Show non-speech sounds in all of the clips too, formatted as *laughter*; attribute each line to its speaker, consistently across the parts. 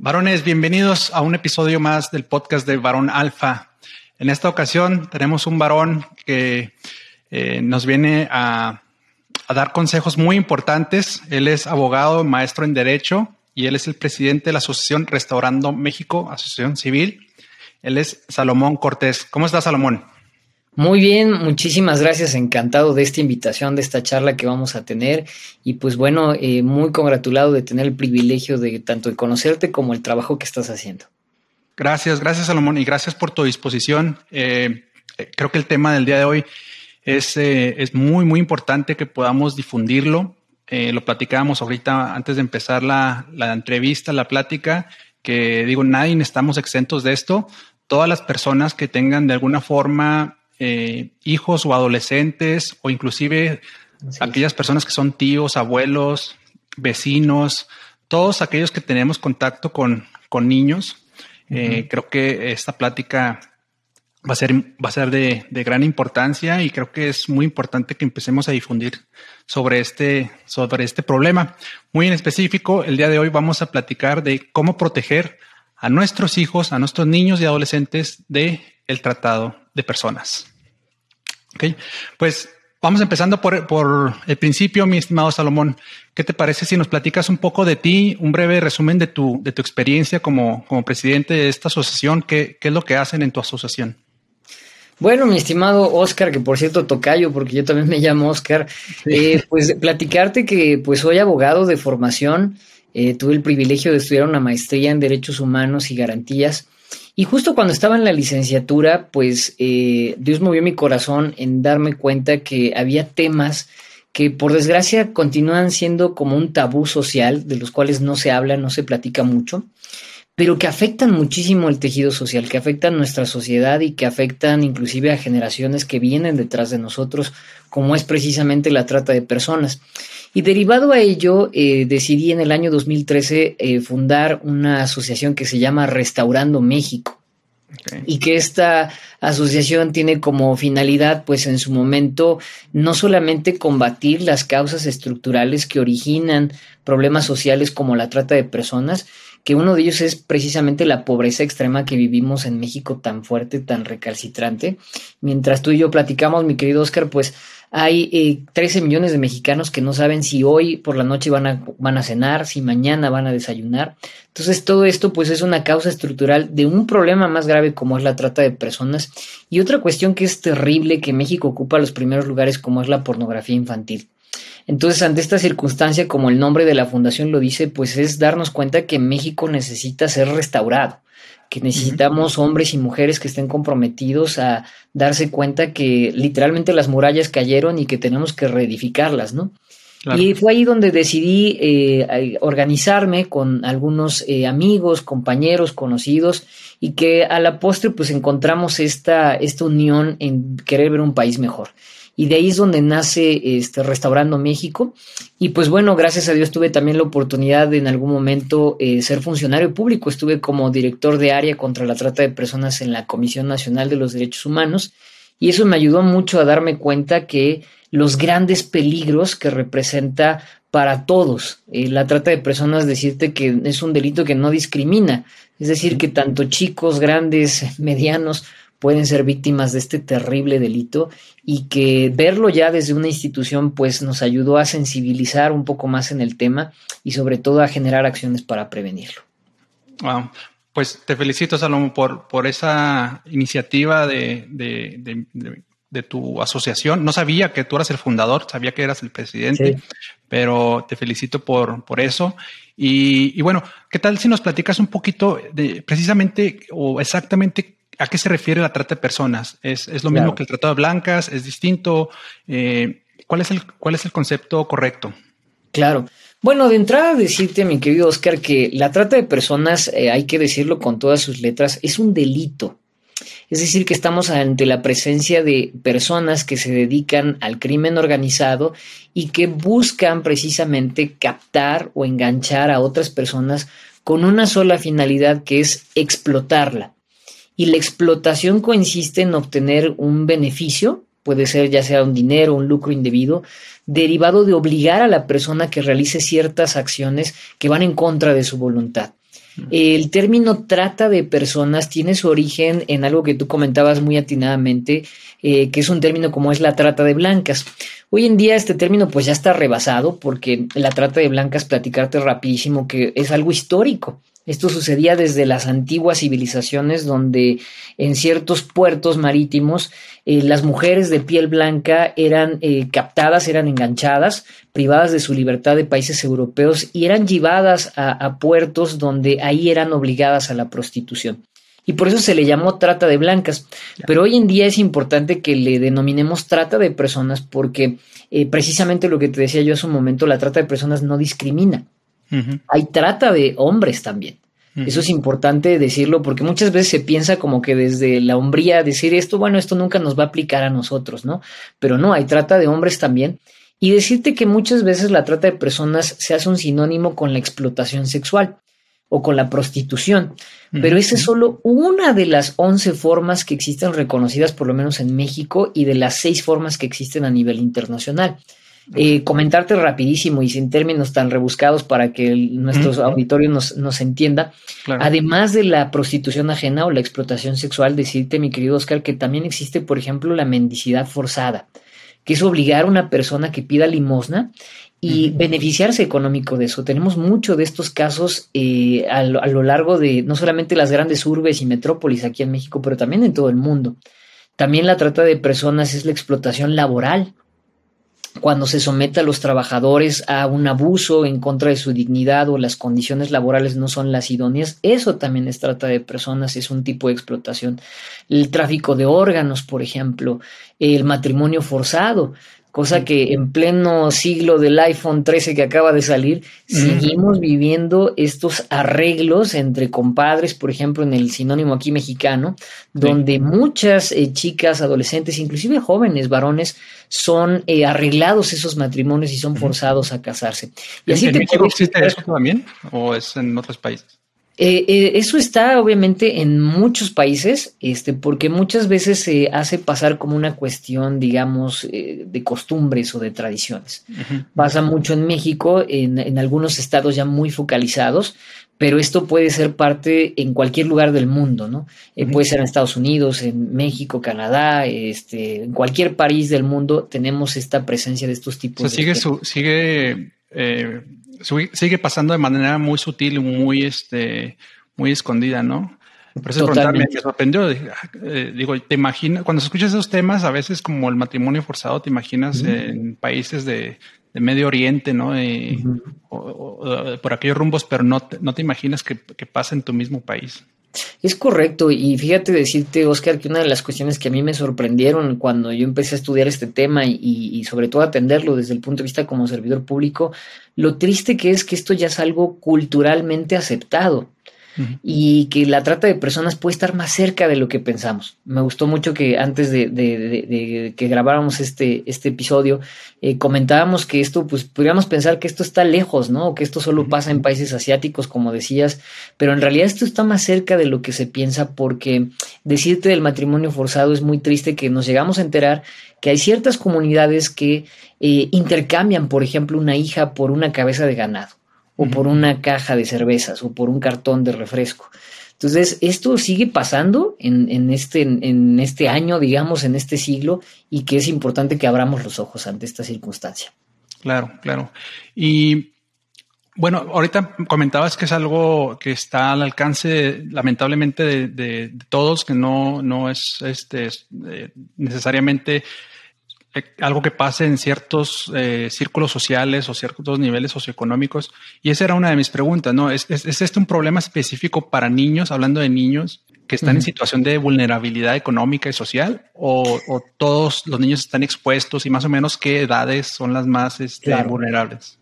Speaker 1: Varones, bienvenidos a un episodio más del podcast de Varón Alfa. En esta ocasión tenemos un varón que eh, nos viene a, dar consejos muy importantes. Él es abogado, maestro en Derecho y él es el presidente de la Asociación Restaurando México, Asociación Civil. Él es Salomón Cortés. ¿Cómo estás, Salomón?
Speaker 2: Muy bien, muchísimas gracias, encantado de esta invitación, de esta charla que vamos a tener y pues bueno, eh, muy congratulado de tener el privilegio de tanto de conocerte como el trabajo que estás haciendo.
Speaker 1: Gracias, gracias Salomón y gracias por tu disposición. Eh, eh, creo que el tema del día de hoy es, es muy, muy importante que podamos difundirlo. lo platicábamos ahorita antes de empezar la, la entrevista, la plática, que digo, nadie estamos exentos de esto. Todas las personas que tengan de alguna forma eh, hijos o adolescentes o inclusive aquellas personas que son tíos, abuelos, vecinos, todos aquellos que tenemos contacto con, con niños. Eh, creo que esta plática va a ser, va a ser de, de, gran importancia y creo que es muy importante que empecemos a difundir sobre este, sobre este problema. Muy en específico, el día de hoy vamos a platicar de cómo proteger a nuestros hijos, a nuestros niños y adolescentes de el tratado de personas. Ok, pues vamos empezando por, por, el principio, mi estimado Salomón. ¿Qué te parece si nos platicas un poco de ti, un breve resumen de tu, de tu experiencia como, como presidente de esta asociación? ¿Qué, ¿Qué es lo que hacen en tu asociación?
Speaker 2: Bueno, mi estimado Oscar, que por cierto tocayo, porque yo también me llamo Oscar, eh, pues platicarte que pues soy abogado de formación, eh, tuve el privilegio de estudiar una maestría en Derechos Humanos y Garantías y justo cuando estaba en la licenciatura, pues eh, Dios movió mi corazón en darme cuenta que había temas que por desgracia continúan siendo como un tabú social, de los cuales no se habla, no se platica mucho, pero que afectan muchísimo el tejido social, que afectan nuestra sociedad y que afectan inclusive a generaciones que vienen detrás de nosotros, como es precisamente la trata de personas. Y derivado a ello, eh, decidí en el año 2013 eh, fundar una asociación que se llama Restaurando México. Y que esta asociación tiene como finalidad, pues en su momento, no solamente combatir las causas estructurales que originan problemas sociales como la trata de personas, que uno de ellos es precisamente la pobreza extrema que vivimos en México tan fuerte, tan recalcitrante. Mientras tú y yo platicamos, mi querido Oscar, pues hay 13 eh, millones de mexicanos que no saben si hoy por la noche van a, van a cenar, si mañana van a desayunar. Entonces todo esto pues es una causa estructural de un problema más grave como es la trata de personas y otra cuestión que es terrible que México ocupa los primeros lugares como es la pornografía infantil. Entonces, ante esta circunstancia, como el nombre de la fundación lo dice, pues es darnos cuenta que México necesita ser restaurado que necesitamos hombres y mujeres que estén comprometidos a darse cuenta que literalmente las murallas cayeron y que tenemos que reedificarlas, ¿no? Y fue ahí donde decidí eh, organizarme con algunos eh, amigos, compañeros, conocidos, y que a la postre pues encontramos esta, esta unión en querer ver un país mejor y de ahí es donde nace este, Restaurando México. Y pues bueno, gracias a Dios tuve también la oportunidad de en algún momento eh, ser funcionario público. Estuve como director de área contra la trata de personas en la Comisión Nacional de los Derechos Humanos y eso me ayudó mucho a darme cuenta que los grandes peligros que representa para todos eh, la trata de personas, decirte que es un delito que no discrimina, es decir, que tanto chicos, grandes, medianos, pueden ser víctimas de este terrible delito y que verlo ya desde una institución pues nos ayudó a sensibilizar un poco más en el tema y sobre todo a generar acciones para prevenirlo.
Speaker 1: Wow. Pues te felicito, Salomón, por, por esa iniciativa de, de, tu asociación. No sabía que tú eras el fundador, sabía que eras el presidente, pero te felicito por, por eso. Y, y, bueno, ¿qué tal si nos platicas un poquito de precisamente o exactamente ¿A qué se refiere la trata de personas? ¿Es, lo mismo que el tratado de blancas? ¿Es distinto? Eh, ¿cuál, es el, ¿Cuál es el concepto correcto?
Speaker 2: Claro. Bueno, de entrada decirte, mi querido Oscar, que la trata de personas, eh, hay que decirlo con todas sus letras, es un delito. Es decir, que estamos ante la presencia de personas que se dedican al crimen organizado y que buscan precisamente captar o enganchar a otras personas con una sola finalidad que es explotarla. Y la explotación consiste en obtener un beneficio, puede ser ya sea un dinero, un lucro indebido, derivado de obligar a la persona que realice ciertas acciones que van en contra de su voluntad. El término trata de personas tiene su origen en algo que tú comentabas muy atinadamente, eh, que es un término como es la trata de blancas. Hoy en día este término pues ya está rebasado porque la trata de blancas, platicarte rapidísimo, que es algo histórico. Esto sucedía desde las antiguas civilizaciones donde en ciertos puertos marítimos eh, las mujeres de piel blanca eran eh, captadas, eran enganchadas, privadas de su libertad de países europeos y eran llevadas a, puertos donde ahí eran obligadas a la prostitución y por eso se le llamó trata de blancas. Pero hoy en día es importante que le denominemos trata de personas porque eh, precisamente lo que te decía yo hace un momento, la trata de personas no discrimina. Hay trata de hombres también. Eso es importante decirlo porque muchas veces se piensa como que desde la hombría decir esto, bueno, esto nunca nos va a aplicar a nosotros, ¿no? Pero no, hay trata de hombres también. Y decirte que muchas veces la trata de personas se hace un sinónimo con la explotación sexual o con la prostitución. Pero esa es solo una de las 11 formas que existen reconocidas, por lo menos en México, y de las seis formas que existen a nivel internacional. Eh, comentarte rapidísimo y sin términos tan rebuscados para que nuestro auditorio nos, nos entienda. Además de la prostitución ajena o la explotación sexual, decirte, mi querido Oscar, que también existe, por ejemplo, la mendicidad forzada, que es obligar a una persona que pida limosna y beneficiarse económico de eso. Tenemos mucho de estos casos eh, a, lo, a, lo, largo de no solamente las grandes urbes y metrópolis aquí en México, pero también en todo el mundo. También la trata de personas es la explotación laboral cuando se somete a los trabajadores a un abuso en contra de su dignidad o las condiciones laborales no son las idóneas, eso también es trata de personas, es un tipo de explotación. El tráfico de órganos, por ejemplo, el matrimonio forzado, cosa que en pleno siglo del iPhone 13 que acaba de salir, seguimos viviendo estos arreglos entre compadres, por ejemplo, en el sinónimo aquí mexicano, donde muchas eh, chicas, adolescentes, inclusive jóvenes, varones, son eh, arreglados esos matrimonios y son forzados a casarse.
Speaker 1: Y así ¿En México existe eso también o es en otros países?
Speaker 2: Eh, eh, eso está obviamente en muchos países, este, porque muchas veces se hace pasar como una cuestión, digamos, eh, de costumbres o de tradiciones. Pasa mucho en México, en, en, algunos estados ya muy focalizados, pero esto puede ser parte en cualquier lugar del mundo, ¿no? puede ser en Estados Unidos, en México, Canadá, este, en cualquier país del mundo tenemos esta presencia de estos tipos.
Speaker 1: O sea, sigue, su, sigue sigue pasando de manera muy sutil y muy, este, muy escondida, ¿no? Por eso me, sorprendió. Eh, digo, te imaginas, cuando escuchas esos temas, a veces como el matrimonio forzado, te imaginas en países de, Medio Oriente, ¿no? o, por aquellos rumbos, pero no te, no te imaginas que, que pasa en tu mismo país.
Speaker 2: Es correcto, y fíjate decirte, Oscar, que una de las cuestiones que a mí me sorprendieron cuando yo empecé a estudiar este tema y, sobre todo atenderlo desde el punto de vista como servidor público, lo triste que es que esto ya es algo culturalmente aceptado y que la trata de personas puede estar más cerca de lo que pensamos. Me gustó mucho que antes de, que grabáramos este, este episodio eh, comentábamos que esto, pues podríamos pensar que esto está lejos, ¿no? O que esto solo pasa en países asiáticos, como decías, pero en realidad esto está más cerca de lo que se piensa porque decirte del matrimonio forzado es muy triste que nos llegamos a enterar que hay ciertas comunidades que eh, intercambian, por ejemplo, una hija por una cabeza de ganado o por una caja de cervezas o por un cartón de refresco. Entonces, esto sigue pasando en, en, este, en este año, digamos, en este siglo, y que es importante que abramos los ojos ante esta circunstancia.
Speaker 1: Claro, claro. Y bueno, ahorita comentabas que es algo que está al alcance, lamentablemente, de, de, todos, que no, no es este, eh, necesariamente algo que pase en ciertos eh, círculos sociales o ciertos niveles socioeconómicos. Y esa era una de mis preguntas, ¿no? ¿Es, es, este un problema específico para niños, hablando de niños que están en situación de vulnerabilidad económica y social? O, todos los niños están expuestos y más o menos qué edades son las más este, vulnerables?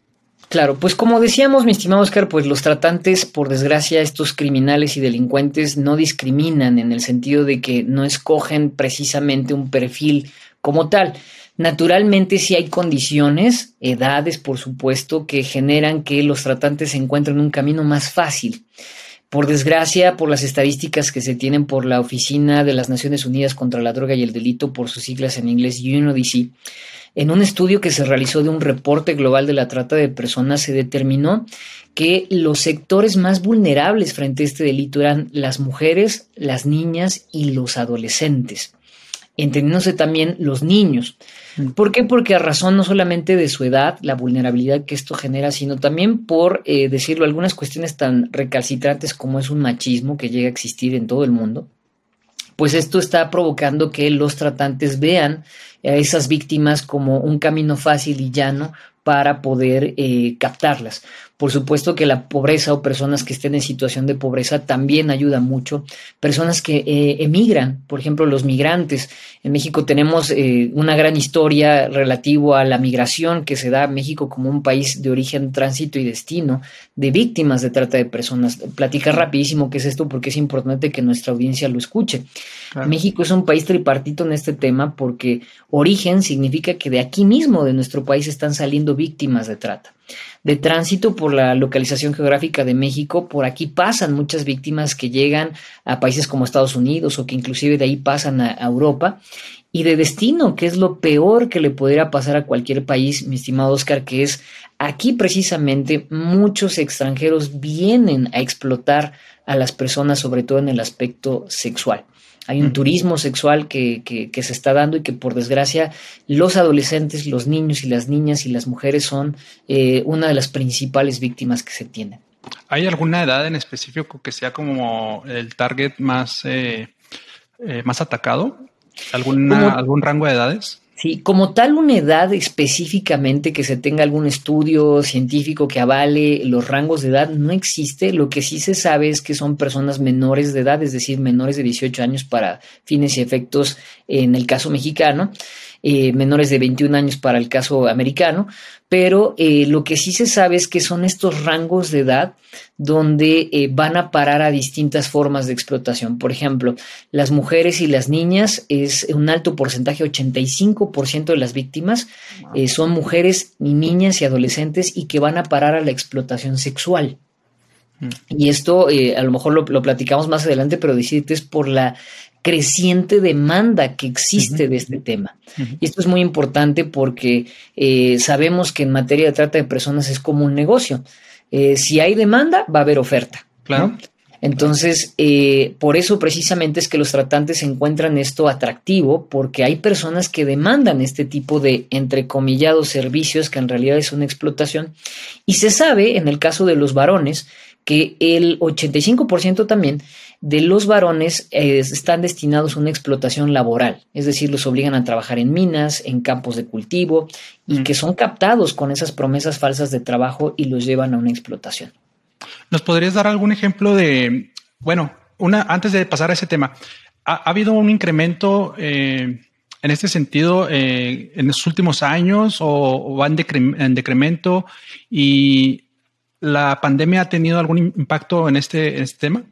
Speaker 2: Claro, pues como decíamos, mi estimado Oscar, pues los tratantes, por desgracia, estos criminales y delincuentes no discriminan en el sentido de que no escogen precisamente un perfil como tal. Naturalmente sí hay condiciones, edades, por supuesto, que generan que los tratantes se encuentren un camino más fácil. Por desgracia, por las estadísticas que se tienen por la Oficina de las Naciones Unidas contra la Droga y el Delito, por sus siglas en inglés UNODC, en un estudio que se realizó de un reporte global de la trata de personas, se determinó que los sectores más vulnerables frente a este delito eran las mujeres, las niñas y los adolescentes, entendiéndose también los niños. Mm. ¿Por qué? Porque a razón no solamente de su edad, la vulnerabilidad que esto genera, sino también por, eh, decirlo, algunas cuestiones tan recalcitrantes como es un machismo que llega a existir en todo el mundo, pues esto está provocando que los tratantes vean a esas víctimas como un camino fácil y llano para poder eh, captarlas. Por supuesto que la pobreza o personas que estén en situación de pobreza también ayuda mucho. Personas que eh, emigran, por ejemplo, los migrantes. En México tenemos eh, una gran historia relativo a la migración que se da a México como un país de origen, tránsito y destino de víctimas de trata de personas. Platicar rapidísimo qué es esto porque es importante que nuestra audiencia lo escuche. México es un país tripartito en este tema porque origen significa que de aquí mismo, de nuestro país, están saliendo víctimas de trata de tránsito por la localización geográfica de México. Por aquí pasan muchas víctimas que llegan a países como Estados Unidos o que inclusive de ahí pasan a, Europa. Y de destino, que es lo peor que le pudiera pasar a cualquier país, mi estimado Oscar, que es aquí precisamente muchos extranjeros vienen a explotar a las personas, sobre todo en el aspecto sexual. Hay un turismo sexual que, que, se está dando y que por desgracia los adolescentes, los niños y las niñas y las mujeres son eh, una de las principales víctimas que se tienen.
Speaker 1: ¿Hay alguna edad en específico que sea como el target más, eh, eh, más atacado? ¿Algún rango de edades?
Speaker 2: Sí, como tal una edad específicamente que se tenga algún estudio científico que avale los rangos de edad no existe. Lo que sí se sabe es que son personas menores de edad, es decir, menores de 18 años para fines y efectos en el caso mexicano. Eh, menores de 21 años para el caso americano, pero eh, lo que sí se sabe es que son estos rangos de edad donde eh, van a parar a distintas formas de explotación. Por ejemplo, las mujeres y las niñas es un alto porcentaje, 85% de las víctimas son mujeres y niñas y adolescentes y que van a parar a la explotación sexual. Mm. Y esto a lo mejor lo, lo, platicamos más adelante, pero decirte es por la creciente demanda que existe de este tema. Y esto es muy importante porque eh, sabemos que en materia de trata de personas es como un negocio. Eh, si hay demanda, va a haber oferta. Claro. Entonces, eh, por eso precisamente es que los tratantes encuentran esto atractivo, porque hay personas que demandan este tipo de entrecomillados servicios que en realidad es una explotación. Y se sabe, en el caso de los varones, que el 85% también de los varones eh, están destinados a una explotación laboral, es decir, los obligan a trabajar en minas, en campos de cultivo y mm. que son captados con esas promesas falsas de trabajo y los llevan a una explotación.
Speaker 1: ¿Nos podrías dar algún ejemplo de, bueno, una, antes de pasar a ese tema, ¿ha, habido un incremento eh, en este sentido eh, en los últimos años o, va en, en decremento y la pandemia ha tenido algún impacto en este, en este tema?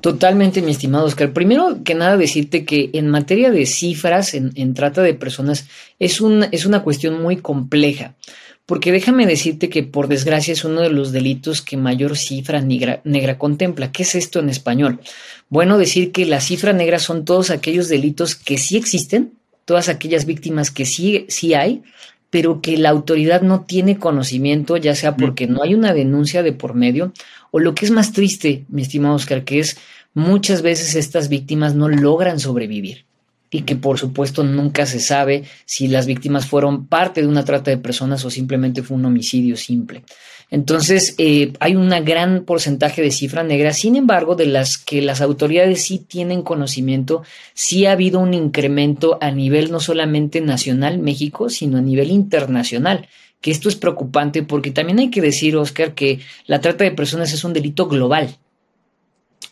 Speaker 2: Totalmente, mi estimado Oscar. Primero que nada, decirte que en materia de cifras, en, trata de personas, es, es una cuestión muy compleja. Porque déjame decirte que, por desgracia, es uno de los delitos que mayor cifra negra, negra, contempla. ¿Qué es esto en español? Bueno, decir que la cifra negra son todos aquellos delitos que sí existen, todas aquellas víctimas que sí, sí hay, pero que la autoridad no tiene conocimiento, ya sea porque no hay una denuncia de por medio, o lo que es más triste, mi estimado Oscar, que es muchas veces estas víctimas no logran sobrevivir y que por supuesto nunca se sabe si las víctimas fueron parte de una trata de personas o simplemente fue un homicidio simple. Entonces, eh, hay un gran porcentaje de cifra negra, sin embargo, de las que las autoridades sí tienen conocimiento, sí ha habido un incremento a nivel no solamente nacional, México, sino a nivel internacional que esto es preocupante porque también hay que decir, Oscar, que la trata de personas es un delito global.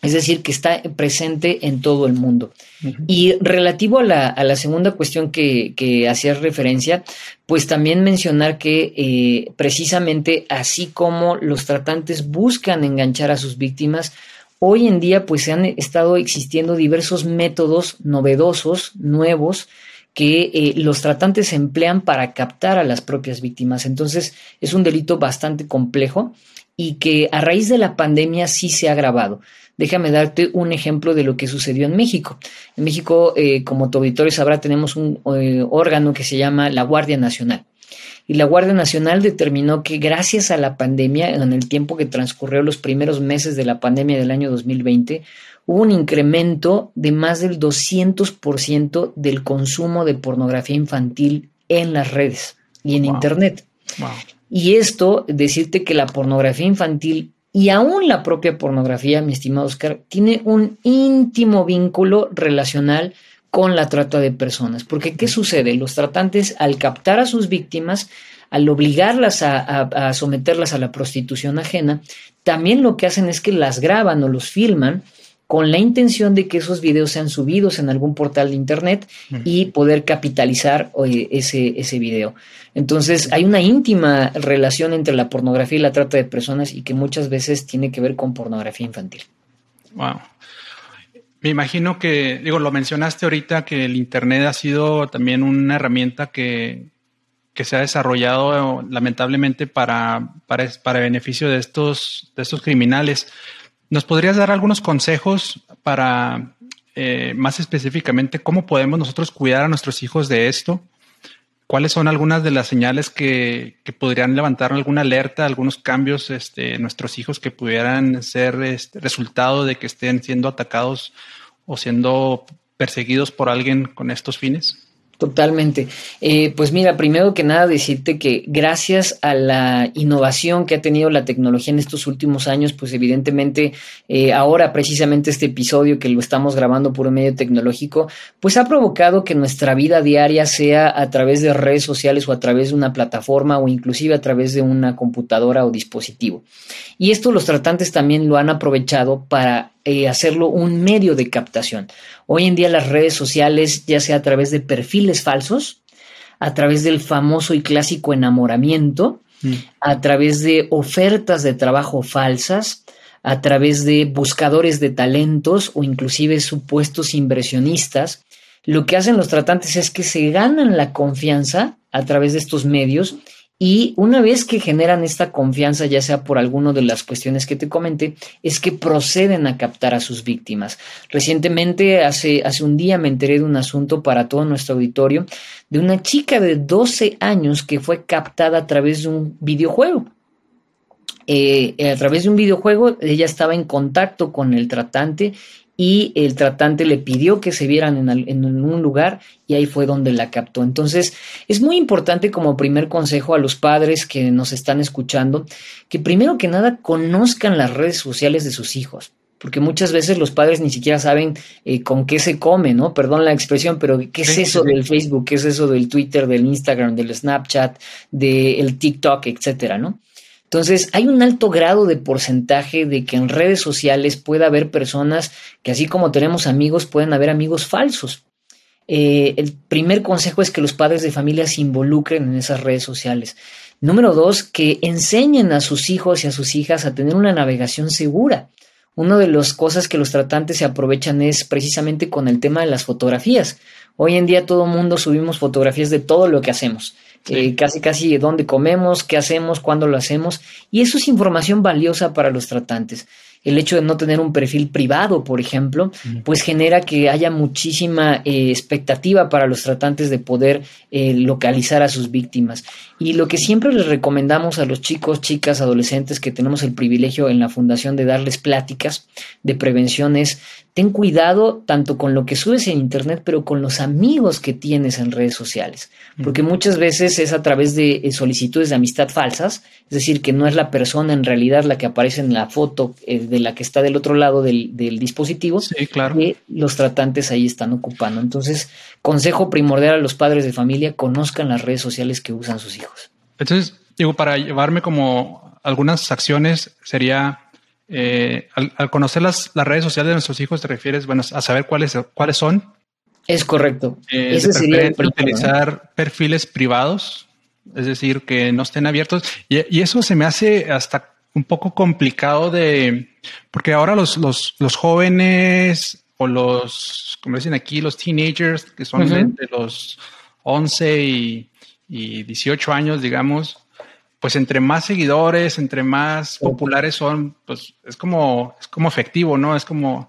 Speaker 2: Es decir, que está presente en todo el mundo. Y relativo a la, segunda cuestión que, que hacías referencia, pues también mencionar que eh, precisamente así como los tratantes buscan enganchar a sus víctimas, hoy en día pues se han estado existiendo diversos métodos novedosos, nuevos, que eh, los tratantes emplean para captar a las propias víctimas. Entonces es un delito bastante complejo y que a raíz de la pandemia sí se ha agravado. Déjame darte un ejemplo de lo que sucedió en México. En México, eh, como tu auditorio sabrá, tenemos un eh, órgano que se llama la Guardia Nacional. Y la Guardia Nacional determinó que gracias a la pandemia, en el tiempo que transcurrió los primeros meses de la pandemia del año 2020, hubo un incremento de más del 200% del consumo de pornografía infantil en las redes y en Internet. Y esto, decirte que la pornografía infantil y aún la propia pornografía, mi estimado Oscar, tiene un íntimo vínculo relacional con la trata de personas. Porque, ¿qué sucede? Los tratantes, al captar a sus víctimas, al obligarlas a, someterlas a la prostitución ajena, también lo que hacen es que las graban o los filman con la intención de que esos videos sean subidos en algún portal de internet y poder capitalizar ese, ese video. Entonces hay una íntima relación entre la pornografía y la trata de personas y que muchas veces tiene que ver con pornografía infantil.
Speaker 1: Wow. Me imagino que, digo, lo mencionaste ahorita que el Internet ha sido también una herramienta que, que se ha desarrollado lamentablemente para, para, para beneficio de estos, de estos criminales. ¿Nos podrías dar algunos consejos para, eh, más específicamente, cómo podemos nosotros cuidar a nuestros hijos de esto? ¿Cuáles son algunas de las señales que, podrían levantar alguna alerta, algunos cambios este, en nuestros hijos que pudieran ser este, resultado de que estén siendo atacados o siendo perseguidos por alguien con estos fines?
Speaker 2: Totalmente. Eh, pues mira, primero que nada decirte que gracias a la innovación que ha tenido la tecnología en estos últimos años, pues evidentemente eh, ahora precisamente este episodio que lo estamos grabando por un medio tecnológico, pues ha provocado que nuestra vida diaria sea a través de redes sociales o a través de una plataforma o inclusive a través de una computadora o dispositivo. Y esto los tratantes también lo han aprovechado para eh, hacerlo un medio de captación. Hoy en día las redes sociales, ya sea a través de perfiles falsos, a través del famoso y clásico enamoramiento, mm. a través de ofertas de trabajo falsas, a través de buscadores de talentos o inclusive supuestos inversionistas, lo que hacen los tratantes es que se ganan la confianza a través de estos medios y una vez que generan esta confianza, ya sea por alguna de las cuestiones que te comenté, es que proceden a captar a sus víctimas. Recientemente, hace, hace un día, me enteré de un asunto para todo nuestro auditorio de una chica de 12 años que fue captada a través de un videojuego. Eh, a través de un videojuego, ella estaba en contacto con el tratante y el tratante le pidió que se vieran en, un lugar y ahí fue donde la captó. Entonces, es muy importante como primer consejo a los padres que nos están escuchando, que primero que nada conozcan las redes sociales de sus hijos. Porque muchas veces los padres ni siquiera saben eh, con qué se come, ¿no? Perdón la expresión, pero ¿qué es eso del Facebook? ¿Qué es eso del Twitter, del Instagram, del Snapchat, del TikTok, etcétera, ¿no? Entonces, hay un alto grado de porcentaje de que en redes sociales pueda haber personas que así como tenemos amigos, pueden haber amigos falsos. Eh, el primer consejo es que los padres de familia se involucren en esas redes sociales. Número dos, que enseñen a sus hijos y a sus hijas a tener una navegación segura. Una de las cosas que los tratantes se aprovechan es precisamente con el tema de las fotografías. Hoy en día todo mundo subimos fotografías de todo lo que hacemos. Eh, casi casi dónde comemos, qué hacemos, cuándo lo hacemos. Y eso es información valiosa para los tratantes el hecho de no tener un perfil privado, por ejemplo, pues genera que haya muchísima eh, expectativa para los tratantes de poder eh, localizar a sus víctimas. Y lo que siempre les recomendamos a los chicos, chicas, adolescentes que tenemos el privilegio en la fundación de darles pláticas de prevención es ten cuidado tanto con lo que subes en internet, pero con los amigos que tienes en redes sociales, porque muchas veces es a través de eh, solicitudes de amistad falsas, es decir, que no es la persona en realidad la que aparece en la foto de la que está del otro lado del, dispositivo,
Speaker 1: claro.
Speaker 2: que los tratantes ahí están ocupando. Entonces, consejo primordial a los padres de familia, conozcan las redes sociales que usan sus hijos.
Speaker 1: Entonces, digo, para llevarme como algunas acciones sería eh, al, conocer las, las, redes sociales de nuestros hijos, te refieres, bueno, a saber cuáles, cuáles son.
Speaker 2: Es correcto.
Speaker 1: Eh, Ese sería utilizar perfiles privados, es decir, que no estén abiertos. Y, y, eso se me hace hasta un poco complicado de, porque ahora los, los, los jóvenes o los, como dicen aquí, los teenagers, que son de, los 11 y, y 18 años, digamos, pues entre más seguidores, entre más populares son, pues es como, es como efectivo, ¿no? Es como,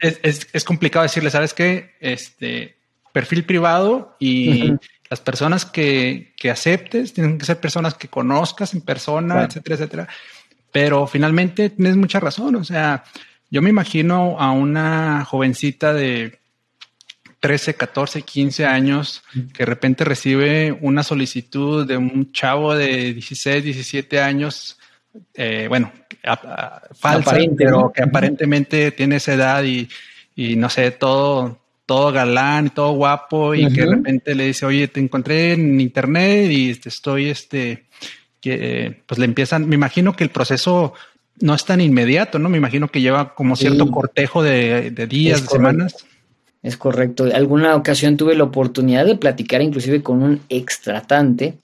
Speaker 1: es, es, complicado decirle, ¿sabes qué? Este, perfil privado y las personas que, que, aceptes tienen que ser personas que conozcas en persona, etcétera, etcétera. Pero finalmente tienes mucha razón, o sea, yo me imagino a una jovencita de 13, 14, 15 años que de repente recibe una solicitud de un chavo de 16, 17 años, eh, bueno, falsa, pero que aparentemente tiene esa edad y, no sé, todo, todo galán y todo guapo y que de repente le dice, oye, te encontré en internet y estoy, este, que pues le empiezan, me imagino que el proceso no es tan inmediato, ¿no? Me imagino que lleva como cierto cortejo de, días, de semanas.
Speaker 2: Es correcto. Alguna ocasión tuve la oportunidad de platicar inclusive con un extratante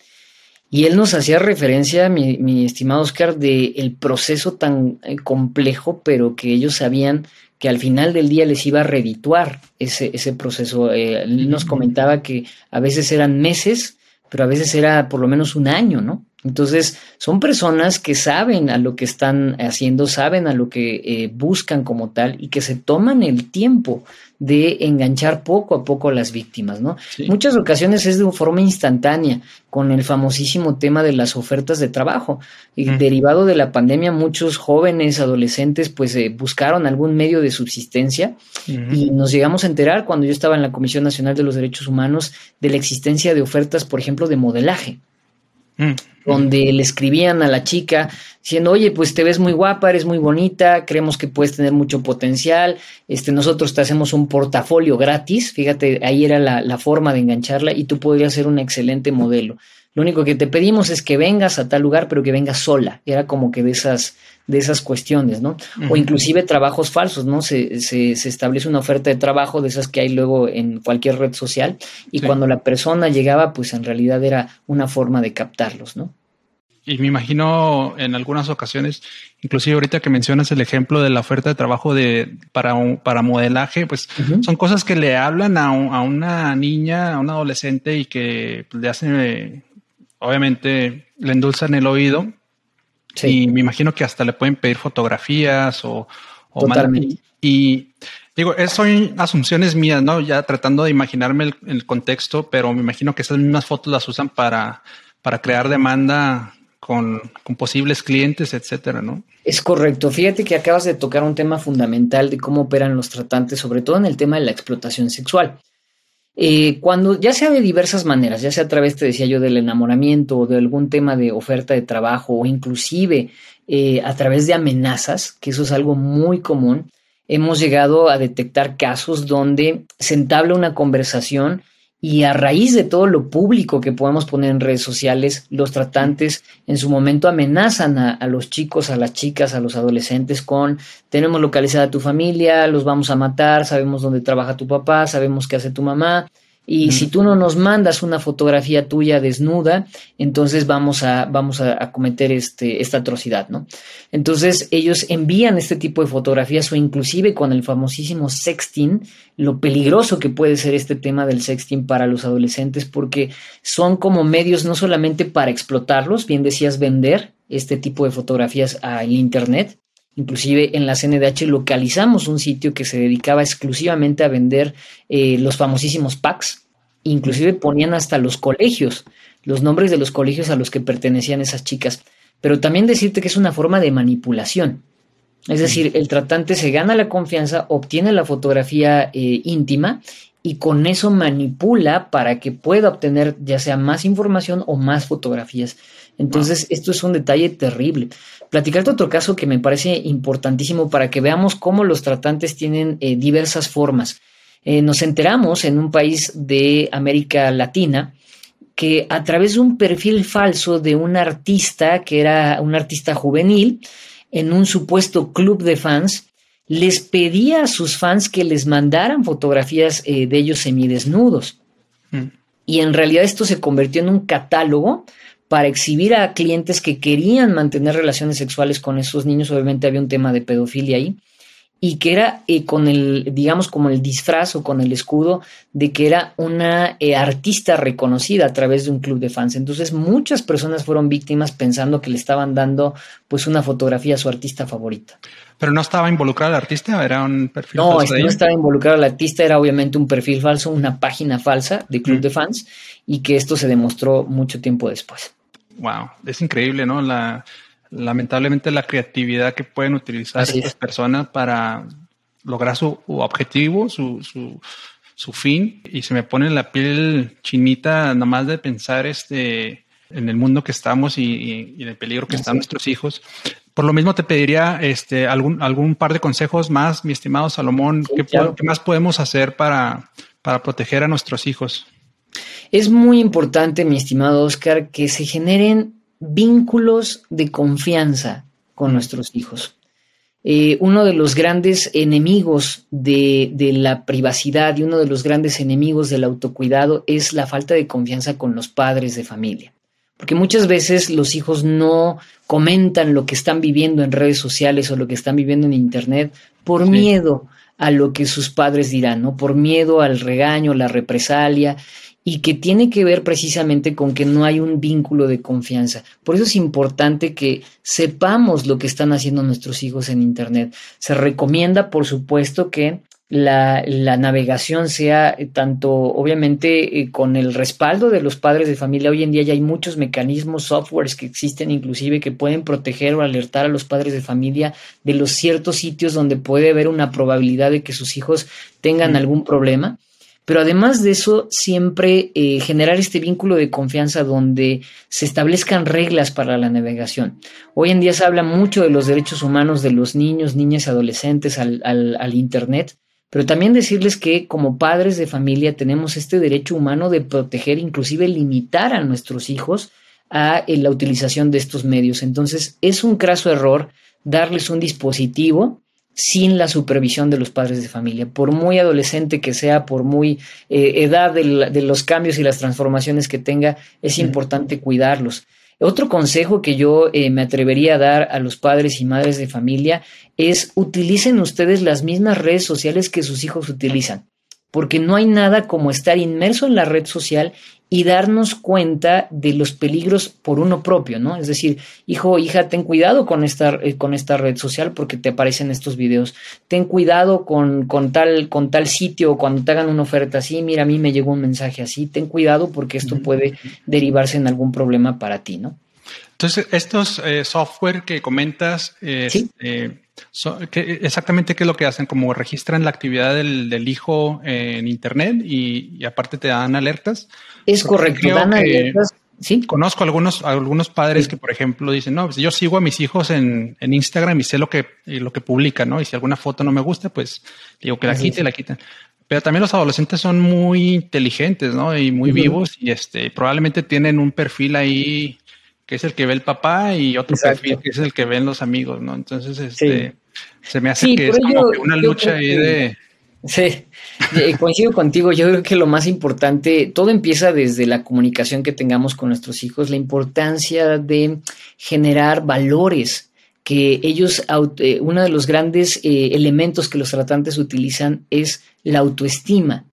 Speaker 2: y él nos hacía referencia, mi, estimado Oscar, de el proceso tan eh, complejo, pero que ellos sabían que al final del día les iba a redituar ese, ese proceso. Eh, él nos comentaba que a veces eran meses, pero a veces era por lo menos un año, ¿no? Entonces, son personas que saben a lo que están haciendo, saben a lo que eh, buscan como tal y que se toman el tiempo de enganchar poco a poco a las víctimas, ¿no? Muchas ocasiones es de forma instantánea, con el famosísimo tema de las ofertas de trabajo. Y derivado de la pandemia, muchos jóvenes, adolescentes, pues eh, buscaron algún medio de subsistencia y nos llegamos a enterar cuando yo estaba en la Comisión Nacional de los Derechos Humanos de la existencia de ofertas, por ejemplo, de modelaje. Mm. donde le escribían a la chica diciendo, oye, pues te ves muy guapa, eres muy bonita, creemos que puedes tener mucho potencial, este, nosotros te hacemos un portafolio gratis, fíjate, ahí era la, la forma de engancharla y tú podrías ser un excelente modelo. Lo único que te pedimos es que vengas a tal lugar, pero que vengas sola. Era como que de esas, de esas cuestiones, ¿no? O inclusive trabajos falsos, ¿no? Se, se, se, establece una oferta de trabajo de esas que hay luego en cualquier red social y cuando la persona llegaba, pues en realidad era una forma de captarlos, ¿no?
Speaker 1: Y me imagino en algunas ocasiones, inclusive ahorita que mencionas el ejemplo de la oferta de trabajo de para, para modelaje, pues son cosas que le hablan a, a, una niña, a un adolescente y que le hacen obviamente le endulzan el oído y me imagino que hasta le pueden pedir fotografías o, o y digo, son asunciones mías, ¿no? Ya tratando de imaginarme el, contexto, pero me imagino que esas mismas fotos las usan para, para crear demanda con, con, posibles clientes, etcétera, ¿no?
Speaker 2: Es correcto. Fíjate que acabas de tocar un tema fundamental de cómo operan los tratantes, sobre todo en el tema de la explotación sexual. Eh, cuando ya sea de diversas maneras, ya sea a través, te decía yo, del enamoramiento o de algún tema de oferta de trabajo o inclusive eh, a través de amenazas, que eso es algo muy común, hemos llegado a detectar casos donde se entabla una conversación y a raíz de todo lo público que podemos poner en redes sociales, los tratantes en su momento amenazan a, los chicos, a las chicas, a los adolescentes con tenemos localizada tu familia, los vamos a matar, sabemos dónde trabaja tu papá, sabemos qué hace tu mamá. Y si tú no nos mandas una fotografía tuya desnuda, entonces vamos a, vamos a, cometer este, esta atrocidad, ¿no? Entonces ellos envían este tipo de fotografías o inclusive con el famosísimo sexting, lo peligroso que puede ser este tema del sexting para los adolescentes, porque son como medios no solamente para explotarlos, bien decías vender este tipo de fotografías al Internet, Inclusive en la CNDH localizamos un sitio que se dedicaba exclusivamente a vender eh, los famosísimos packs. Inclusive ponían hasta los colegios, los nombres de los colegios a los que pertenecían esas chicas. Pero también decirte que es una forma de manipulación. Es decir, el tratante se gana la confianza, obtiene la fotografía eh, íntima y con eso manipula para que pueda obtener ya sea más información o más fotografías. Entonces, esto es un detalle terrible. Platicarte otro caso que me parece importantísimo para que veamos cómo los tratantes tienen eh, diversas formas. Eh, nos enteramos en un país de América Latina que a través de un perfil falso de un artista, que era un artista juvenil, en un supuesto club de fans, les pedía a sus fans que les mandaran fotografías eh, de ellos semidesnudos. Mm. Y en realidad esto se convirtió en un catálogo para exhibir a clientes que querían mantener relaciones sexuales con esos niños. Obviamente había un tema de pedofilia ahí y que era eh, con el, digamos, como el disfraz o con el escudo de que era una eh, artista reconocida a través de un club de fans. Entonces muchas personas fueron víctimas pensando que le estaban dando pues una fotografía a su artista favorita.
Speaker 1: Pero no estaba involucrado el artista, era un perfil
Speaker 2: falso. No, no estaba involucrado el artista, era obviamente un perfil falso, una página falsa de club de fans y que esto se demostró mucho tiempo después.
Speaker 1: Wow, es increíble, ¿no? La, lamentablemente la creatividad que pueden utilizar estas personas para lograr su objetivo, su, su, su, fin, y se me pone la piel chinita nomás de pensar este, en el mundo que estamos y, y, en el peligro que están nuestros hijos. Por lo mismo te pediría este, algún, algún par de consejos más, mi estimado Salomón. ¿Qué, ¿Qué, más podemos hacer para, para proteger a nuestros hijos?
Speaker 2: Es muy importante, mi estimado Oscar, que se generen vínculos de confianza con nuestros hijos. Eh, uno de los grandes enemigos de, de, la privacidad y uno de los grandes enemigos del autocuidado es la falta de confianza con los padres de familia. Porque muchas veces los hijos no comentan lo que están viviendo en redes sociales o lo que están viviendo en Internet por miedo a lo que sus padres dirán, ¿no? Por miedo al regaño, la represalia y que tiene que ver precisamente con que no hay un vínculo de confianza. Por eso es importante que sepamos lo que están haciendo nuestros hijos en Internet. Se recomienda, por supuesto, que la, navegación sea eh, tanto, obviamente, eh, con el respaldo de los padres de familia. Hoy en día ya hay muchos mecanismos, softwares que existen inclusive que pueden proteger o alertar a los padres de familia de los ciertos sitios donde puede haber una probabilidad de que sus hijos tengan algún problema. Pero además de eso, siempre eh, generar este vínculo de confianza donde se establezcan reglas para la navegación. Hoy en día se habla mucho de los derechos humanos de los niños, niñas y adolescentes al, al Internet, pero también decirles que como padres de familia tenemos este derecho humano de proteger, inclusive limitar a nuestros hijos a eh, la utilización de estos medios. Entonces, es un craso error darles un dispositivo sin la supervisión de los padres de familia. Por muy adolescente que sea, por muy eh, edad de, los cambios y las transformaciones que tenga, es importante cuidarlos. Otro consejo que yo eh, me atrevería a dar a los padres y madres de familia es utilicen ustedes las mismas redes sociales que sus hijos utilizan porque no hay nada como estar inmerso en la red social y darnos cuenta de los peligros por uno propio, ¿no? Es decir, hijo, hija, ten cuidado con esta, eh, con esta red social porque te aparecen estos videos. Ten cuidado con, con, tal, con tal sitio cuando te hagan una oferta así, mira, a mí me llegó un mensaje así, ten cuidado porque esto puede derivarse en algún problema para ti, ¿no?
Speaker 1: Entonces, estos eh, software que comentas, ¿Sí? Este, exactamente qué es lo que hacen, como registran la actividad del, hijo en internet y, aparte te dan alertas.
Speaker 2: Es correcto, dan alertas. Sí.
Speaker 1: Conozco algunos, algunos padres que, por ejemplo, dicen, no, pues yo sigo a mis hijos en, Instagram y sé lo que, lo que publican, ¿no? Y si alguna foto no me gusta, pues digo que la quite, la quitan. Pero también los adolescentes son muy inteligentes, ¿no? Y muy vivos y este, probablemente tienen un perfil ahí que es el que ve el papá y otro perfil que es el que ven los amigos, ¿no? Entonces, este, se me hace que es como que una lucha ahí de...
Speaker 2: Sí, coincido contigo. Yo creo que lo más importante, todo empieza desde la comunicación que tengamos con nuestros hijos, la importancia de generar valores que ellos, eh, uno de los grandes eh, elementos que los tratantes utilizan es la autoestima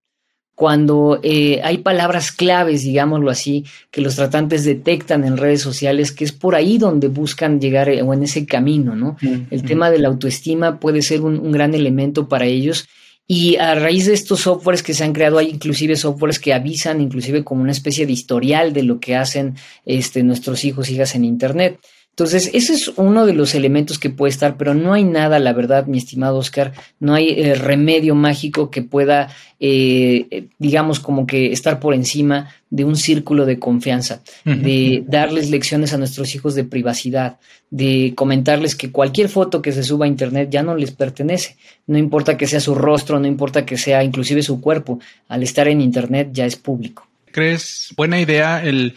Speaker 2: cuando eh, hay palabras claves, digámoslo así, que los tratantes detectan en redes sociales, que es por ahí donde buscan llegar eh, o en ese camino, ¿no? El tema de la autoestima puede ser un, gran elemento para ellos. Y a raíz de estos softwares que se han creado, hay inclusive softwares que avisan, inclusive como una especie de historial de lo que hacen este, nuestros hijos, hijas en Internet. Entonces, ese es uno de los elementos que puede estar, pero no hay nada, la verdad, mi estimado Oscar, no hay eh, remedio mágico que pueda, eh, digamos, como que estar por encima de un círculo de confianza, de darles lecciones a nuestros hijos de privacidad, de comentarles que cualquier foto que se suba a Internet ya no les pertenece, no importa que sea su rostro, no importa que sea inclusive su cuerpo, al estar en Internet ya es público.
Speaker 1: ¿Crees buena idea el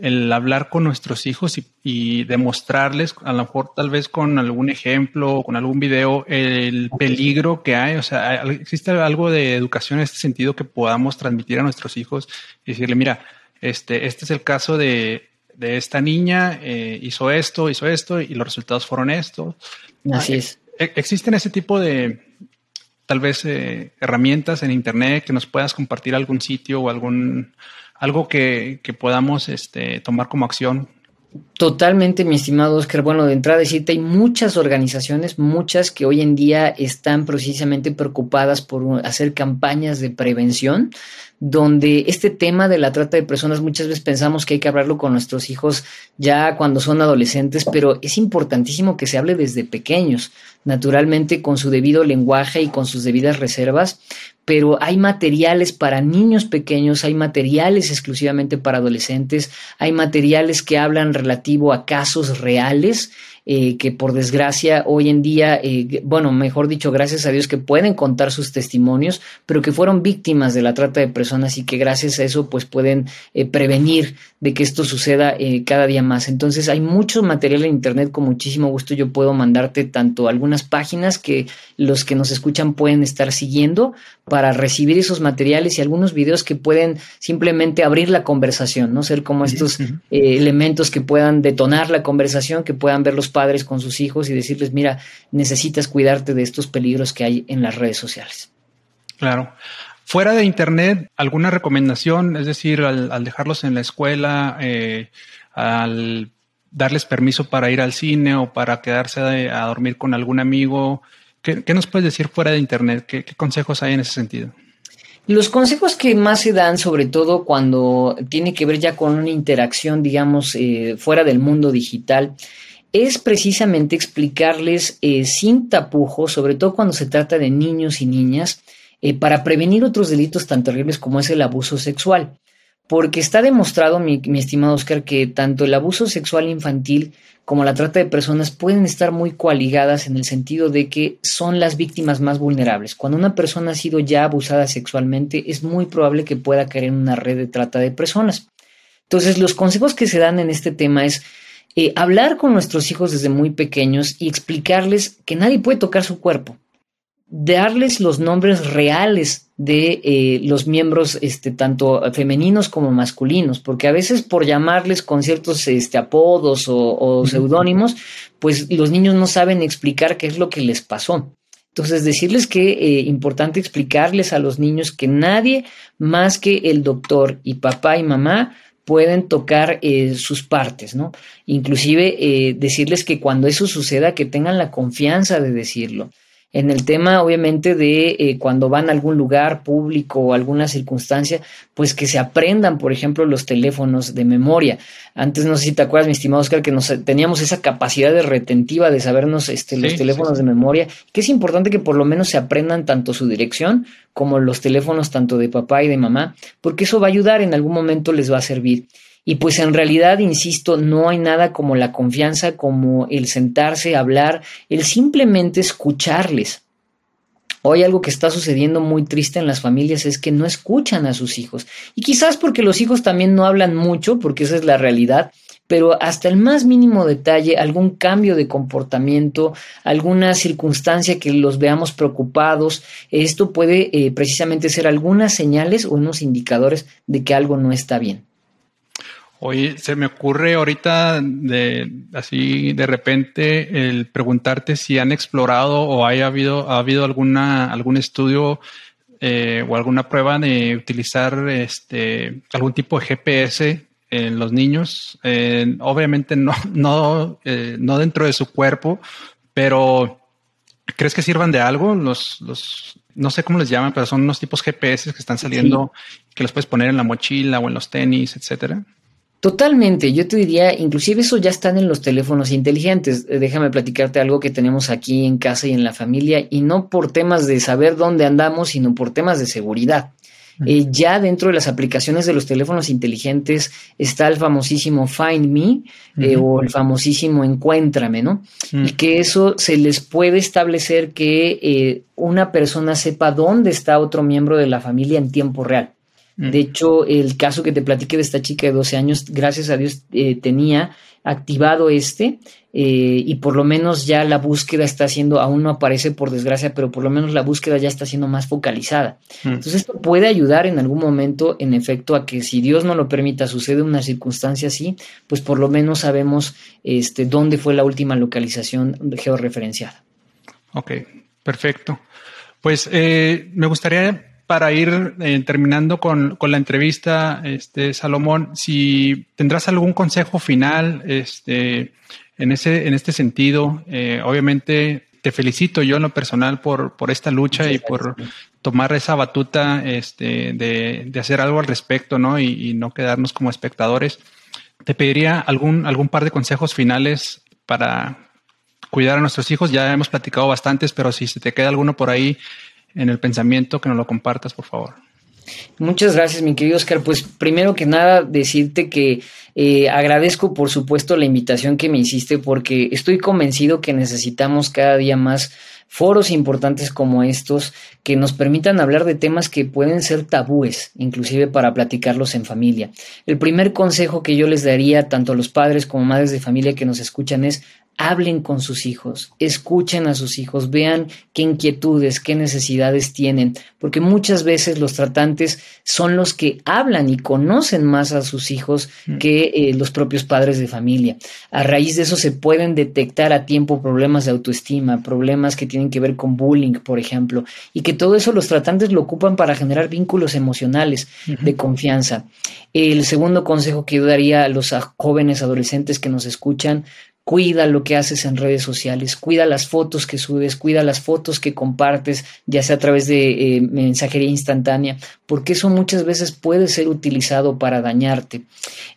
Speaker 1: el hablar con nuestros hijos y, demostrarles, a lo mejor tal vez con algún ejemplo, con algún video, el peligro que hay. O sea, existe algo de educación en este sentido que podamos transmitir a nuestros hijos y decirle, mira, este, este es el caso de, esta niña, eh, hizo esto, hizo esto y los resultados fueron estos.
Speaker 2: Así es.
Speaker 1: E, existen ese tipo de, tal vez, eh, herramientas en Internet que nos puedas compartir algún sitio o algún algo que, podamos este, tomar como acción.
Speaker 2: Totalmente, mi estimado Oscar. Bueno, de entrada decirte, hay muchas organizaciones, muchas que hoy en día están precisamente preocupadas por hacer campañas de prevención donde este tema de la trata de personas muchas veces pensamos que hay que hablarlo con nuestros hijos ya cuando son adolescentes, pero es importantísimo que se hable desde pequeños, naturalmente con su debido lenguaje y con sus debidas reservas, pero hay materiales para niños pequeños, hay materiales exclusivamente para adolescentes, hay materiales que hablan relativo a casos reales eh, que por desgracia hoy en día, eh, bueno, mejor dicho, gracias a Dios que pueden contar sus testimonios, pero que fueron víctimas de la trata de personas y que gracias a eso pues pueden eh, prevenir de que esto suceda cada día más. Entonces hay mucho material en Internet, con muchísimo gusto yo puedo mandarte tanto algunas páginas que los que nos escuchan pueden estar siguiendo para recibir esos materiales y algunos videos que pueden simplemente abrir la conversación, ¿no? Ser como estos elementos que puedan detonar la conversación, que puedan ver los padres con sus hijos y decirles, mira, necesitas cuidarte de estos peligros que hay en las redes sociales.
Speaker 1: Claro. Fuera de Internet, ¿alguna recomendación? Es decir, al, dejarlos en la escuela, eh, al darles permiso para ir al cine o para quedarse a, dormir con algún amigo. ¿Qué, nos puedes decir fuera de Internet? ¿Qué, consejos hay en ese sentido?
Speaker 2: Los consejos que más se dan, sobre todo cuando tiene que ver ya con una interacción, digamos, eh, fuera del mundo digital, es precisamente explicarles eh, sin tapujos, sobre todo cuando se trata de niños y niñas, eh, para prevenir otros delitos tan terribles como es el abuso sexual. Porque está demostrado, mi, estimado Oscar, que tanto el abuso sexual infantil como la trata de personas pueden estar muy coaligadas en el sentido de que son las víctimas más vulnerables. Cuando una persona ha sido ya abusada sexualmente, es muy probable que pueda caer en una red de trata de personas. Entonces, los consejos que se dan en este tema es eh, hablar con nuestros hijos desde muy pequeños y explicarles que nadie puede tocar su cuerpo, darles los nombres reales de eh, los miembros, este, tanto femeninos como masculinos, porque a veces por llamarles con ciertos este, apodos o, seudónimos, pues los niños no saben explicar qué es lo que les pasó. Entonces, decirles que es eh, importante explicarles a los niños que nadie más que el doctor y papá y mamá pueden tocar eh, sus partes, ¿no? Inclusive eh, decirles que cuando eso suceda, que tengan la confianza de decirlo en el tema, obviamente, de eh, cuando van a algún lugar público o alguna circunstancia, pues que se aprendan, por ejemplo, los teléfonos de memoria. Antes, no sé si te acuerdas, mi estimado Oscar, que nos, teníamos esa capacidad de retentiva de sabernos este, los teléfonos de memoria, que es importante que por lo menos se aprendan tanto su dirección como los teléfonos tanto de papá y de mamá, porque eso va a ayudar, en algún momento les va a servir. Y pues en realidad, insisto, no hay nada como la confianza, como el sentarse, hablar, el simplemente escucharles. Hoy algo que está sucediendo muy triste en las familias es que no escuchan a sus hijos. Y quizás porque los hijos también no hablan mucho, porque esa es la realidad, pero hasta el más mínimo detalle, algún cambio de comportamiento, alguna circunstancia que los veamos preocupados, esto puede eh, precisamente ser algunas señales o unos indicadores de que algo no está bien.
Speaker 1: Oye, se me ocurre ahorita de así de repente el preguntarte si han explorado o haya habido, ha habido alguna, algún estudio eh, o alguna prueba de utilizar este algún tipo de GPS en los niños. obviamente no, *laughs* no, eh, no dentro de su cuerpo, pero ¿crees que sirvan de algo? Los, los, no sé cómo les llaman, pero son unos tipos GPS que están saliendo que los puedes poner en la mochila o en los tenis, etcétera.
Speaker 2: Totalmente, yo te diría, inclusive eso ya están en los teléfonos inteligentes. Eh, déjame platicarte algo que tenemos aquí en casa y en la familia, y no por temas de saber dónde andamos, sino por temas de seguridad. Eh, ya dentro de las aplicaciones de los teléfonos inteligentes está el famosísimo Find Me eh, o el famosísimo Encuéntrame, ¿no? Y que eso se les puede establecer que una persona sepa dónde está otro miembro de la familia en tiempo real. Mm. De hecho, el caso que te platiqué de esta chica de 12 años, gracias a Dios eh, tenía activado este eh, y por lo menos ya la búsqueda está siendo, aún no aparece por desgracia, pero por lo menos la búsqueda ya está siendo más focalizada. Mm. Entonces esto puede ayudar en algún momento, en efecto, a que si Dios no lo permita, sucede una circunstancia así, pues por lo menos sabemos este, dónde fue la última localización georreferenciada.
Speaker 1: Ok, perfecto. Pues eh, me gustaría para ir eh, terminando con, la entrevista, este, Salomón, si tendrás algún consejo final este, en, ese, en este sentido, eh, obviamente te felicito yo en lo personal por, por esta lucha y por tomar esa batuta este, de, hacer algo al respecto, ¿no? Y, no quedarnos como espectadores. Te pediría algún, algún par de consejos finales para cuidar a nuestros hijos. Ya hemos platicado bastantes, pero si se te queda alguno por ahí en el pensamiento, que nos lo compartas, por favor.
Speaker 2: Muchas gracias, mi querido Oscar. Pues primero que nada, decirte que eh, agradezco, por supuesto, la invitación que me hiciste, porque estoy convencido que necesitamos cada día más foros importantes como estos que nos permitan hablar de temas que pueden ser tabúes, inclusive para platicarlos en familia. El primer consejo que yo les daría tanto a los padres como madres de familia que nos escuchan es hablen con sus hijos, escuchen a sus hijos, vean qué inquietudes, qué necesidades tienen, porque muchas veces los tratantes son los que hablan y conocen más a sus hijos mm. que eh, los propios padres de familia. A raíz de eso se pueden detectar a tiempo problemas de autoestima, problemas que tienen que ver con bullying, por ejemplo, y que todo eso los tratantes lo ocupan para generar vínculos emocionales de confianza. El segundo consejo que yo daría a los jóvenes adolescentes que nos escuchan, Cuida lo que haces en redes sociales, cuida las fotos que subes, cuida las fotos que compartes, ya sea a través de eh, mensajería instantánea, porque eso muchas veces puede ser utilizado para dañarte.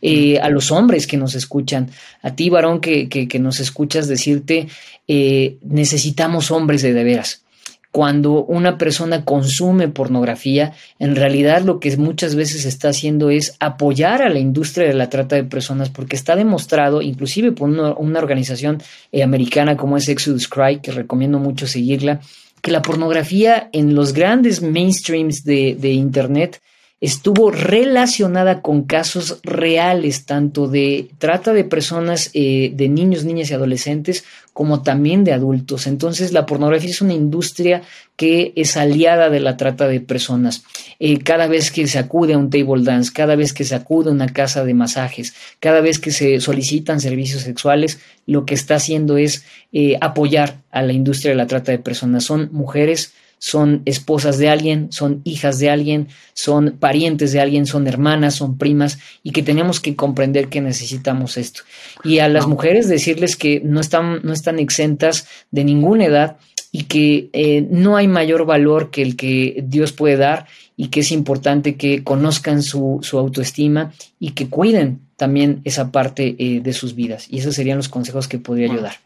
Speaker 2: Eh, a los hombres que nos escuchan, a ti varón que, nos escuchas decirte, eh, necesitamos hombres de de veras cuando una persona consume pornografía, en realidad lo que muchas veces está haciendo es apoyar a la industria de la trata de personas porque está demostrado, inclusive por una, organización eh, americana como es Exodus Cry, que recomiendo mucho seguirla, que la pornografía en los grandes mainstreams de, de Internet estuvo relacionada con casos reales, tanto de trata de personas, eh, de niños, niñas y adolescentes, como también de adultos. Entonces, la pornografía es una industria que es aliada de la trata de personas. Eh, cada vez que se acude a un table dance, cada vez que se acude a una casa de masajes, cada vez que se solicitan servicios sexuales, lo que está haciendo es eh, apoyar a la industria de la trata de personas. Son mujeres son esposas de alguien, son hijas de alguien, son parientes de alguien, son hermanas, son primas y que tenemos que comprender que necesitamos esto. Y a las mujeres decirles que no están, no están exentas de ninguna edad y que eh, no hay mayor valor que el que Dios puede dar y que es importante que conozcan su, autoestima y que cuiden también esa parte eh, de sus vidas. Y esos serían los consejos que podría ayudar.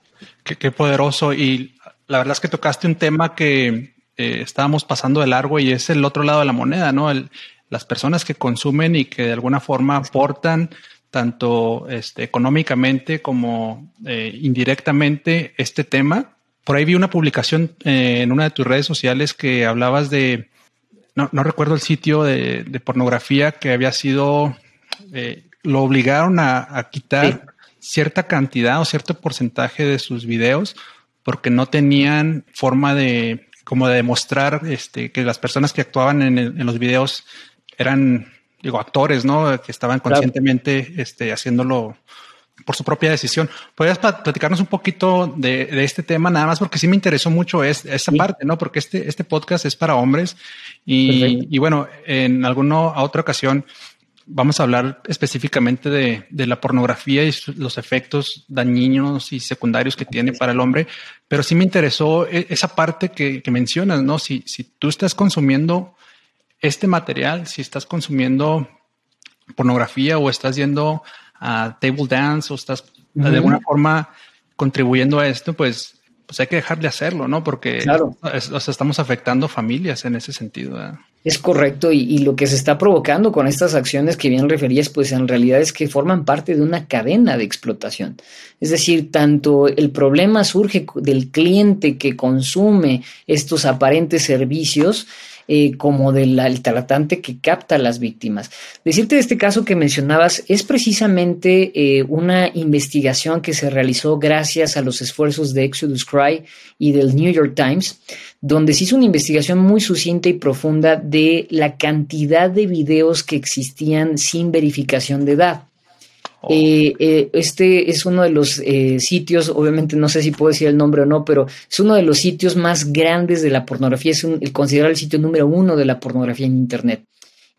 Speaker 1: Qué, qué poderoso. Y la verdad es que tocaste un tema que eh, estábamos pasando de largo y es el otro lado de la moneda, ¿no? las personas que consumen y que de alguna forma aportan tanto este, económicamente como eh, indirectamente este tema. Por ahí vi una publicación eh, en una de tus redes sociales que hablabas de, no, recuerdo el sitio de, pornografía que había sido, lo obligaron a, quitar cierta cantidad o cierto porcentaje de sus videos porque no tenían forma de como de demostrar este, que las personas que actuaban en, los videos eran, digo, actores, ¿no? Que estaban conscientemente este, haciéndolo por su propia decisión. ¿Podrías platicarnos un poquito de, este tema, nada más porque sí me interesó mucho es, esa parte, ¿no? Porque este, este podcast es para hombres y, y bueno, en alguna otra ocasión vamos a hablar específicamente de, la pornografía y los efectos dañinos y secundarios que tiene para el hombre, pero sí me interesó e, esa parte que, mencionas, ¿no? Si, si tú estás consumiendo este material, si estás consumiendo pornografía o estás yendo a table dance o estás de alguna forma contribuyendo a esto, pues, pues hay que dejar de hacerlo, ¿no? Porque estamos afectando familias en ese sentido.
Speaker 2: Es correcto, y, lo que se está provocando con estas acciones que bien referías, pues en realidad es que forman parte de una cadena de explotación. Es decir, tanto el problema surge del cliente que consume estos aparentes servicios, eh, como del tratante que capta a las víctimas. Decirte de este caso que mencionabas es precisamente eh, una investigación que se realizó gracias a los esfuerzos de Exodus Cry y del New York Times, donde se hizo una investigación muy sucinta y profunda de la cantidad de videos que existían sin verificación de edad. Eh, eh, este es uno de los eh, sitios, obviamente no sé si puedo decir el nombre o no, pero es uno de los sitios más grandes de la pornografía, es el considerado el sitio número uno de la pornografía en Internet.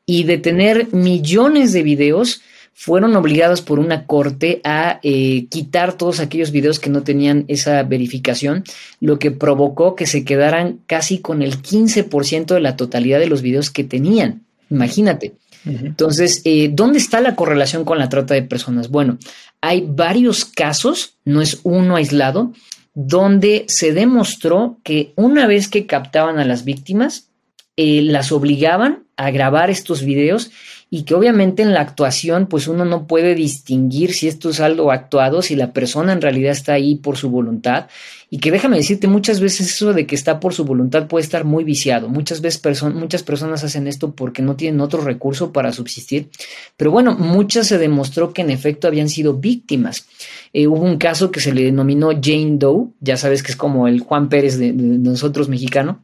Speaker 2: Y de tener millones de videos, fueron obligados por una corte a quitar todos aquellos videos que no tenían esa verificación, lo que provocó que se quedaran casi con el 15% de la totalidad de los videos que tenían. Imagínate. Entonces, eh, ¿dónde está la correlación con la trata de personas? Bueno, hay varios casos, no es uno aislado, donde se demostró que una vez que captaban a las víctimas, eh, las obligaban a grabar estos videos y que obviamente en la actuación pues uno no puede distinguir si esto es algo actuado, si la persona en realidad está ahí por su voluntad y que déjame decirte muchas veces eso de que está por su voluntad puede estar muy viciado. Muchas veces muchas personas hacen esto porque no tienen otro recurso para subsistir, pero bueno, muchas se demostró que en efecto habían sido víctimas. Eh, hubo un caso que se le denominó Jane Doe, ya sabes que es como el Juan Pérez de nosotros mexicano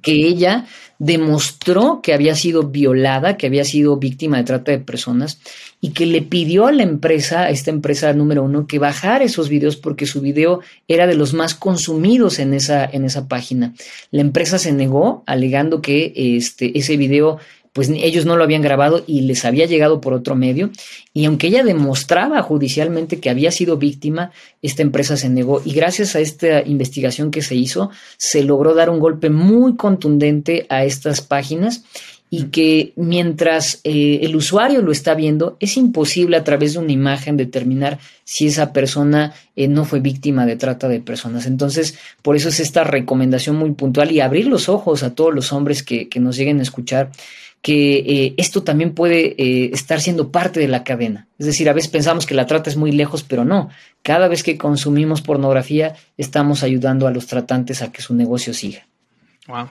Speaker 2: que ella demostró que había sido violada, que había sido víctima de trata de personas y que le pidió a la empresa, a esta empresa número uno, que bajara esos videos porque su video era de los más consumidos en esa, en esa página. La empresa se negó alegando que este, ese video pues ellos no lo habían grabado y les había llegado por otro medio. Y aunque ella demostraba judicialmente que había sido víctima, esta empresa se negó. Y gracias a esta investigación que se hizo, se logró dar un golpe muy contundente a estas páginas y que mientras eh, el usuario lo está viendo, es imposible a través de una imagen determinar si esa persona eh, no fue víctima de trata de personas. Entonces, por eso es esta recomendación muy puntual y abrir los ojos a todos los hombres que, que nos lleguen a escuchar que eh, esto también puede eh, estar siendo parte de la cadena. Es decir, a veces pensamos que la trata es muy lejos, pero no. Cada vez que consumimos pornografía, estamos ayudando a los tratantes a que su negocio siga.
Speaker 1: Wow.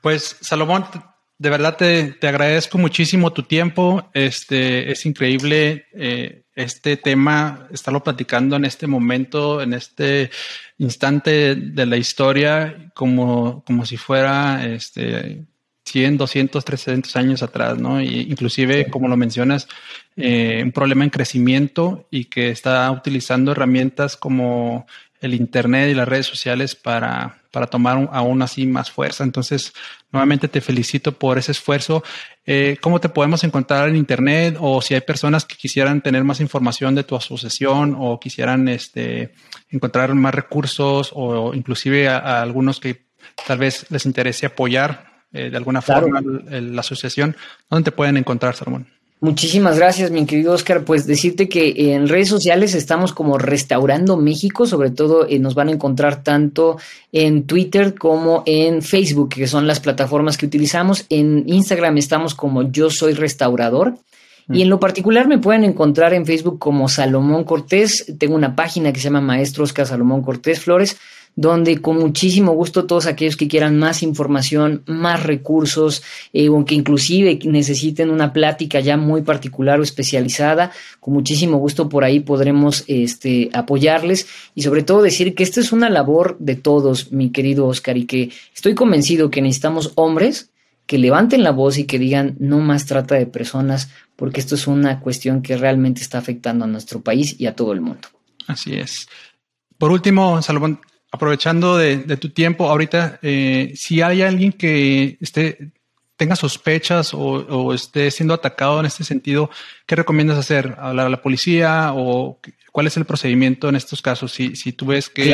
Speaker 1: Pues, Salomón, de verdad te, agradezco muchísimo tu tiempo. Este es increíble eh, este tema, estarlo platicando en este momento, en este instante de la historia, como, como si fuera este 100, 200, 300 años atrás, ¿no? Y inclusive, como lo mencionas, eh, un problema en crecimiento y que está utilizando herramientas como el Internet y las redes sociales para, para tomar aún así más fuerza. Entonces, nuevamente te felicito por ese esfuerzo. Eh, ¿Cómo te podemos encontrar en Internet? O si hay personas que quisieran tener más información de tu asociación o quisieran este, encontrar más recursos o inclusive a algunos que tal vez les interese apoyar eh, de alguna forma la asociación. ¿Dónde te pueden encontrar, Salomón?
Speaker 2: Muchísimas gracias, mi querido Oscar. Pues decirte que en redes sociales estamos como Restaurando México, sobre todo eh, nos van a encontrar tanto en Twitter como en Facebook, que son las plataformas que utilizamos. En Instagram estamos como Yo Soy Restaurador. Y en lo particular me pueden encontrar en Facebook como Salomón Cortés. Tengo una página que se llama Maestro Oscar Salomón Cortés Flores donde con muchísimo gusto todos aquellos que quieran más información, más recursos, eh, o que inclusive necesiten una plática ya muy particular o especializada, con muchísimo gusto por ahí podremos este, apoyarles y sobre todo decir que esta es una labor de todos, mi querido Oscar, y que estoy convencido que necesitamos hombres que levanten la voz y que digan no más trata de personas, porque esto es una cuestión que realmente está afectando a nuestro país y a todo el mundo.
Speaker 1: Así es. Por último, Salomón, aprovechando de, tu tiempo ahorita, eh, si hay alguien que esté tenga sospechas o, esté siendo atacado en este sentido, ¿qué recomiendas hacer? ¿Hablar a la policía o cuál es el procedimiento en estos casos? Si, si tú ves que,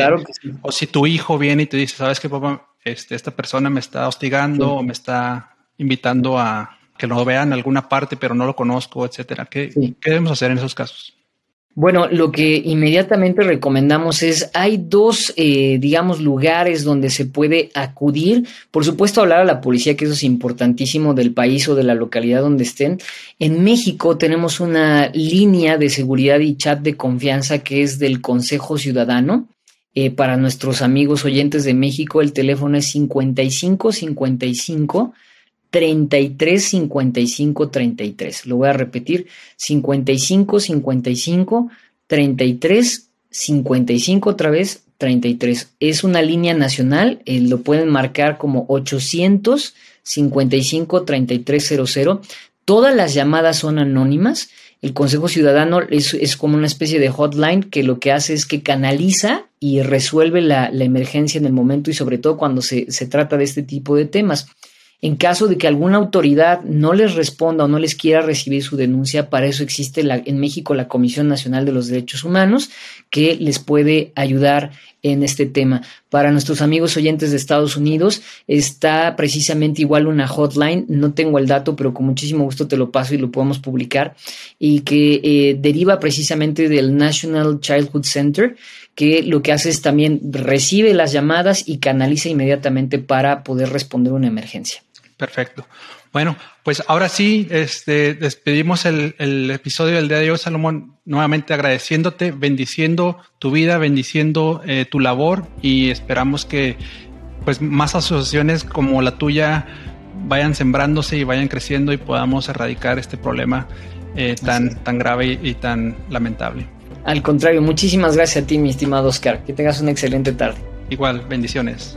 Speaker 1: o si tu hijo viene y te dice, sabes que papá, este, esta persona me está hostigando o me está invitando a que lo vean en alguna parte, pero no lo conozco, etcétera. ¿Qué, ¿Qué debemos hacer en esos casos?
Speaker 2: Bueno, lo que inmediatamente recomendamos es, hay dos, eh, digamos, lugares donde se puede acudir. Por supuesto, hablar a la policía, que eso es importantísimo del país o de la localidad donde estén. En México tenemos una línea de seguridad y chat de confianza que es del Consejo Ciudadano. Eh, para nuestros amigos oyentes de México, el teléfono es 55 55 33 55 33. Lo voy a repetir: 55 55 33 55 otra vez 33. Es una línea nacional, eh, lo pueden marcar como 800 55 3300. Todas las llamadas son anónimas. El Consejo Ciudadano es, como una especie de hotline que lo que hace es que canaliza y resuelve la, emergencia en el momento y sobre todo cuando se, se trata de este tipo de temas. En caso de que alguna autoridad no les responda o no les quiera recibir su denuncia, para eso existe en México la Comisión Nacional de los Derechos Humanos que les puede ayudar en este tema. Para nuestros amigos oyentes de Estados Unidos está precisamente igual una hotline, no tengo el dato, pero con muchísimo gusto te lo paso y lo podemos publicar, y que eh, deriva precisamente del National Childhood Center, que lo que hace es también recibe las llamadas y canaliza inmediatamente para poder responder una emergencia.
Speaker 1: Perfecto. Bueno, pues ahora sí, este, despedimos el, episodio del día de hoy, Salomón, nuevamente agradeciéndote, bendiciendo tu vida, bendiciendo eh, tu labor y esperamos que pues más asociaciones como la tuya vayan sembrándose y vayan creciendo y podamos erradicar este problema eh, tan, tan grave y tan lamentable.
Speaker 2: Al contrario, muchísimas gracias a ti, mi estimado Oscar. Que tengas una excelente tarde.
Speaker 1: Igual, bendiciones.